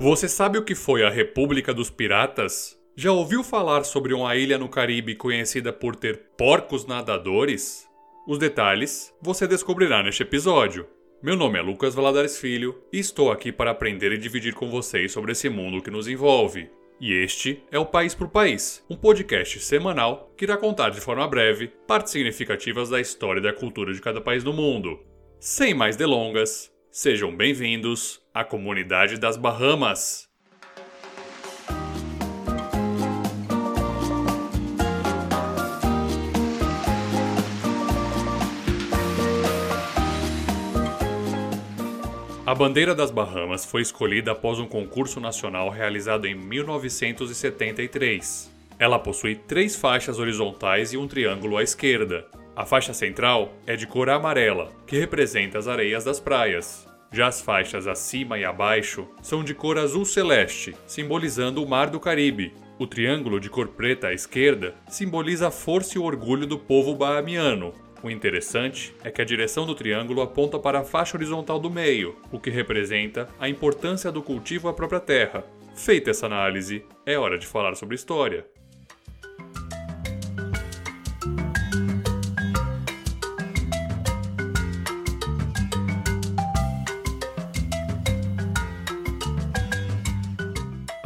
Você sabe o que foi a República dos Piratas? Já ouviu falar sobre uma ilha no Caribe conhecida por ter porcos nadadores? Os detalhes você descobrirá neste episódio. Meu nome é Lucas Valadares Filho e estou aqui para aprender e dividir com vocês sobre esse mundo que nos envolve. E este é o País por País, um podcast semanal que irá contar de forma breve partes significativas da história e da cultura de cada país do mundo. Sem mais delongas, sejam bem-vindos à comunidade das Bahamas. A bandeira das Bahamas foi escolhida após um concurso nacional realizado em 1973. Ela possui três faixas horizontais e um triângulo à esquerda. A faixa central é de cor amarela, que representa as areias das praias. Já as faixas acima e abaixo são de cor azul celeste, simbolizando o Mar do Caribe. O triângulo de cor preta à esquerda simboliza a força e o orgulho do povo bahamiano, o interessante é que a direção do triângulo aponta para a faixa horizontal do meio, o que representa a importância do cultivo à própria terra. Feita essa análise, é hora de falar sobre história.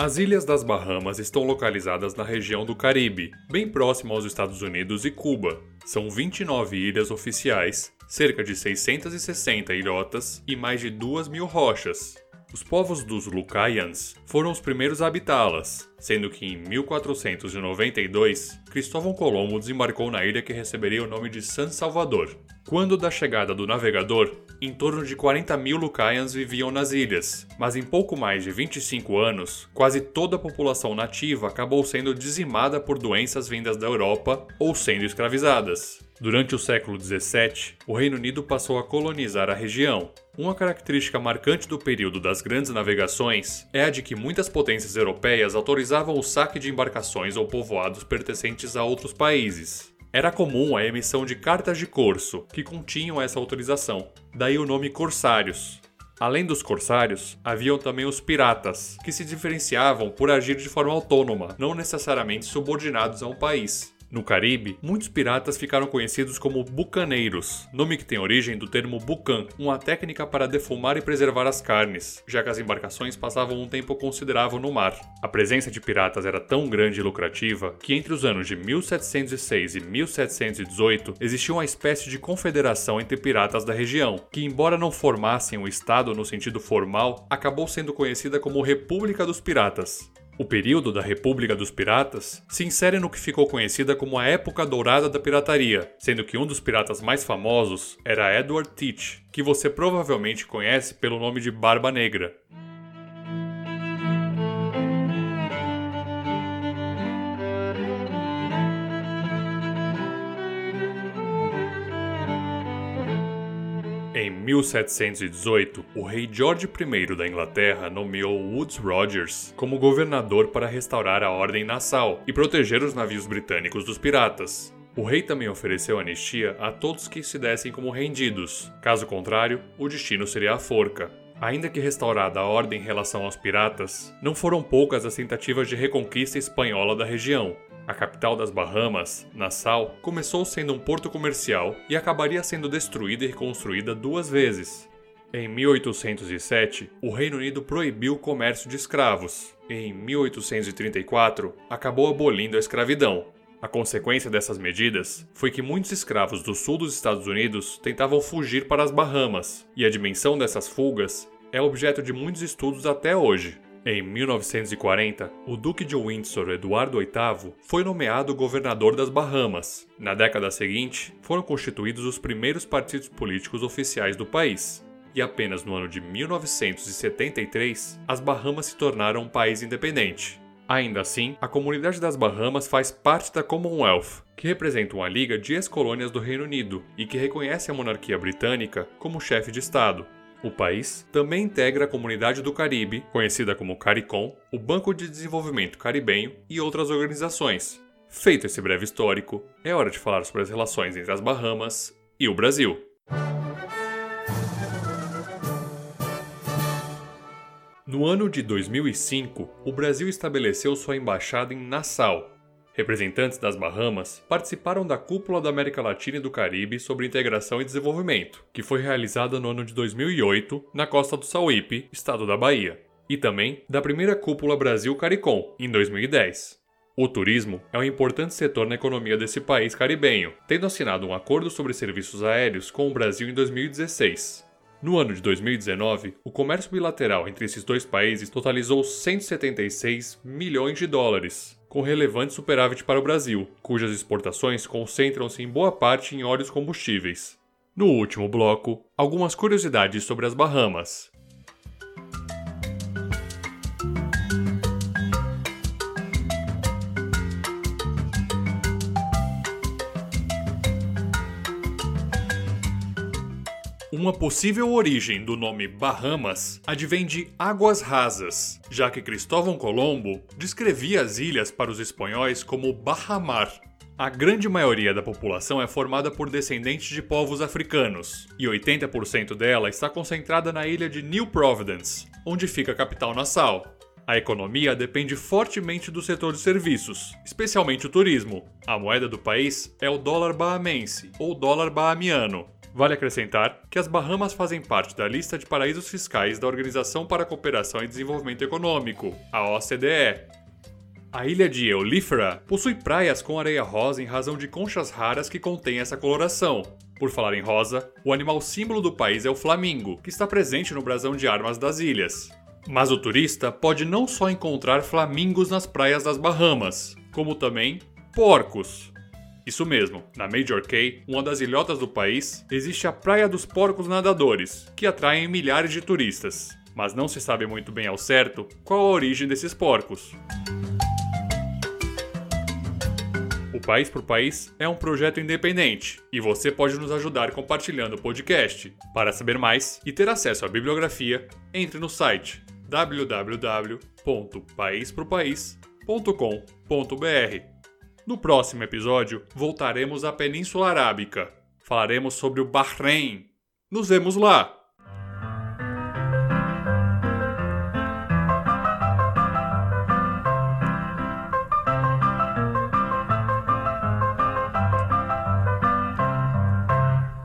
As Ilhas das Bahamas estão localizadas na região do Caribe, bem próximo aos Estados Unidos e Cuba. São 29 ilhas oficiais, cerca de 660 ilhotas e mais de 2 mil rochas. Os povos dos Lucayans foram os primeiros a habitá-las, sendo que em 1492 Cristóvão Colombo desembarcou na ilha que receberia o nome de San Salvador. Quando da chegada do navegador, em torno de 40 mil Lucayans viviam nas ilhas, mas em pouco mais de 25 anos, quase toda a população nativa acabou sendo dizimada por doenças vindas da Europa ou sendo escravizadas. Durante o século XVII, o Reino Unido passou a colonizar a região. Uma característica marcante do período das grandes navegações é a de que muitas potências europeias autorizavam o saque de embarcações ou povoados pertencentes a outros países. Era comum a emissão de cartas de corso, que continham essa autorização, daí o nome corsários. Além dos corsários, haviam também os piratas, que se diferenciavam por agir de forma autônoma, não necessariamente subordinados a um país. No Caribe, muitos piratas ficaram conhecidos como bucaneiros, nome que tem origem do termo bucan, uma técnica para defumar e preservar as carnes, já que as embarcações passavam um tempo considerável no mar. A presença de piratas era tão grande e lucrativa que entre os anos de 1706 e 1718 existia uma espécie de confederação entre piratas da região, que embora não formassem um estado no sentido formal, acabou sendo conhecida como República dos Piratas. O período da República dos Piratas se insere no que ficou conhecida como a Época Dourada da Pirataria, sendo que um dos piratas mais famosos era Edward Teach, que você provavelmente conhece pelo nome de Barba Negra. 1718, o rei George I da Inglaterra nomeou Woodes Rogers como governador para restaurar a ordem Nassau e proteger os navios britânicos dos piratas. O rei também ofereceu anistia a todos que se dessem como rendidos, caso contrário, o destino seria a forca. Ainda que restaurada a ordem em relação aos piratas, não foram poucas as tentativas de reconquista espanhola da região, a capital das Bahamas, Nassau, começou sendo um porto comercial e acabaria sendo destruída e reconstruída duas vezes. Em 1807, o Reino Unido proibiu o comércio de escravos. Em 1834, acabou abolindo a escravidão. A consequência dessas medidas foi que muitos escravos do sul dos Estados Unidos tentavam fugir para as Bahamas, e a dimensão dessas fugas é objeto de muitos estudos até hoje. Em 1940, o Duque de Windsor Eduardo VIII foi nomeado governador das Bahamas. Na década seguinte, foram constituídos os primeiros partidos políticos oficiais do país. E apenas no ano de 1973, as Bahamas se tornaram um país independente. Ainda assim, a comunidade das Bahamas faz parte da Commonwealth, que representa uma liga de ex-colônias do Reino Unido e que reconhece a monarquia britânica como chefe de Estado. O país também integra a Comunidade do Caribe, conhecida como CARICOM, o Banco de Desenvolvimento Caribenho e outras organizações. Feito esse breve histórico, é hora de falar sobre as relações entre as Bahamas e o Brasil. No ano de 2005, o Brasil estabeleceu sua embaixada em Nassau. Representantes das Bahamas participaram da Cúpula da América Latina e do Caribe sobre Integração e Desenvolvimento, que foi realizada no ano de 2008 na costa do Sauípe, estado da Bahia, e também da primeira Cúpula Brasil-CARICOM, em 2010. O turismo é um importante setor na economia desse país caribenho, tendo assinado um acordo sobre serviços aéreos com o Brasil em 2016. No ano de 2019, o comércio bilateral entre esses dois países totalizou 176 milhões de dólares, com relevante superávit para o Brasil, cujas exportações concentram-se em boa parte em óleos combustíveis. No último bloco, algumas curiosidades sobre as Bahamas. Uma possível origem do nome Bahamas advém de águas rasas, já que Cristóvão Colombo descrevia as ilhas para os espanhóis como Bahamar. A grande maioria da população é formada por descendentes de povos africanos, e 80% dela está concentrada na ilha de New Providence, onde fica a capital Nassau. A economia depende fortemente do setor de serviços, especialmente o turismo. A moeda do país é o dólar bahamense, ou dólar bahamiano, Vale acrescentar que as Bahamas fazem parte da lista de paraísos fiscais da Organização para a Cooperação e Desenvolvimento Econômico, a OCDE. A ilha de Eulífera possui praias com areia rosa em razão de conchas raras que contêm essa coloração. Por falar em rosa, o animal símbolo do país é o flamingo, que está presente no brasão de armas das ilhas. Mas o turista pode não só encontrar flamingos nas praias das Bahamas, como também porcos. Isso mesmo, na Major Cay, uma das ilhotas do país, existe a Praia dos Porcos Nadadores, que atraem milhares de turistas. Mas não se sabe muito bem ao certo qual a origem desses porcos. O País por País é um projeto independente e você pode nos ajudar compartilhando o podcast. Para saber mais e ter acesso à bibliografia, entre no site www.paispropais.com.br. No próximo episódio, voltaremos à Península Arábica. Falaremos sobre o Bahrein. Nos vemos lá!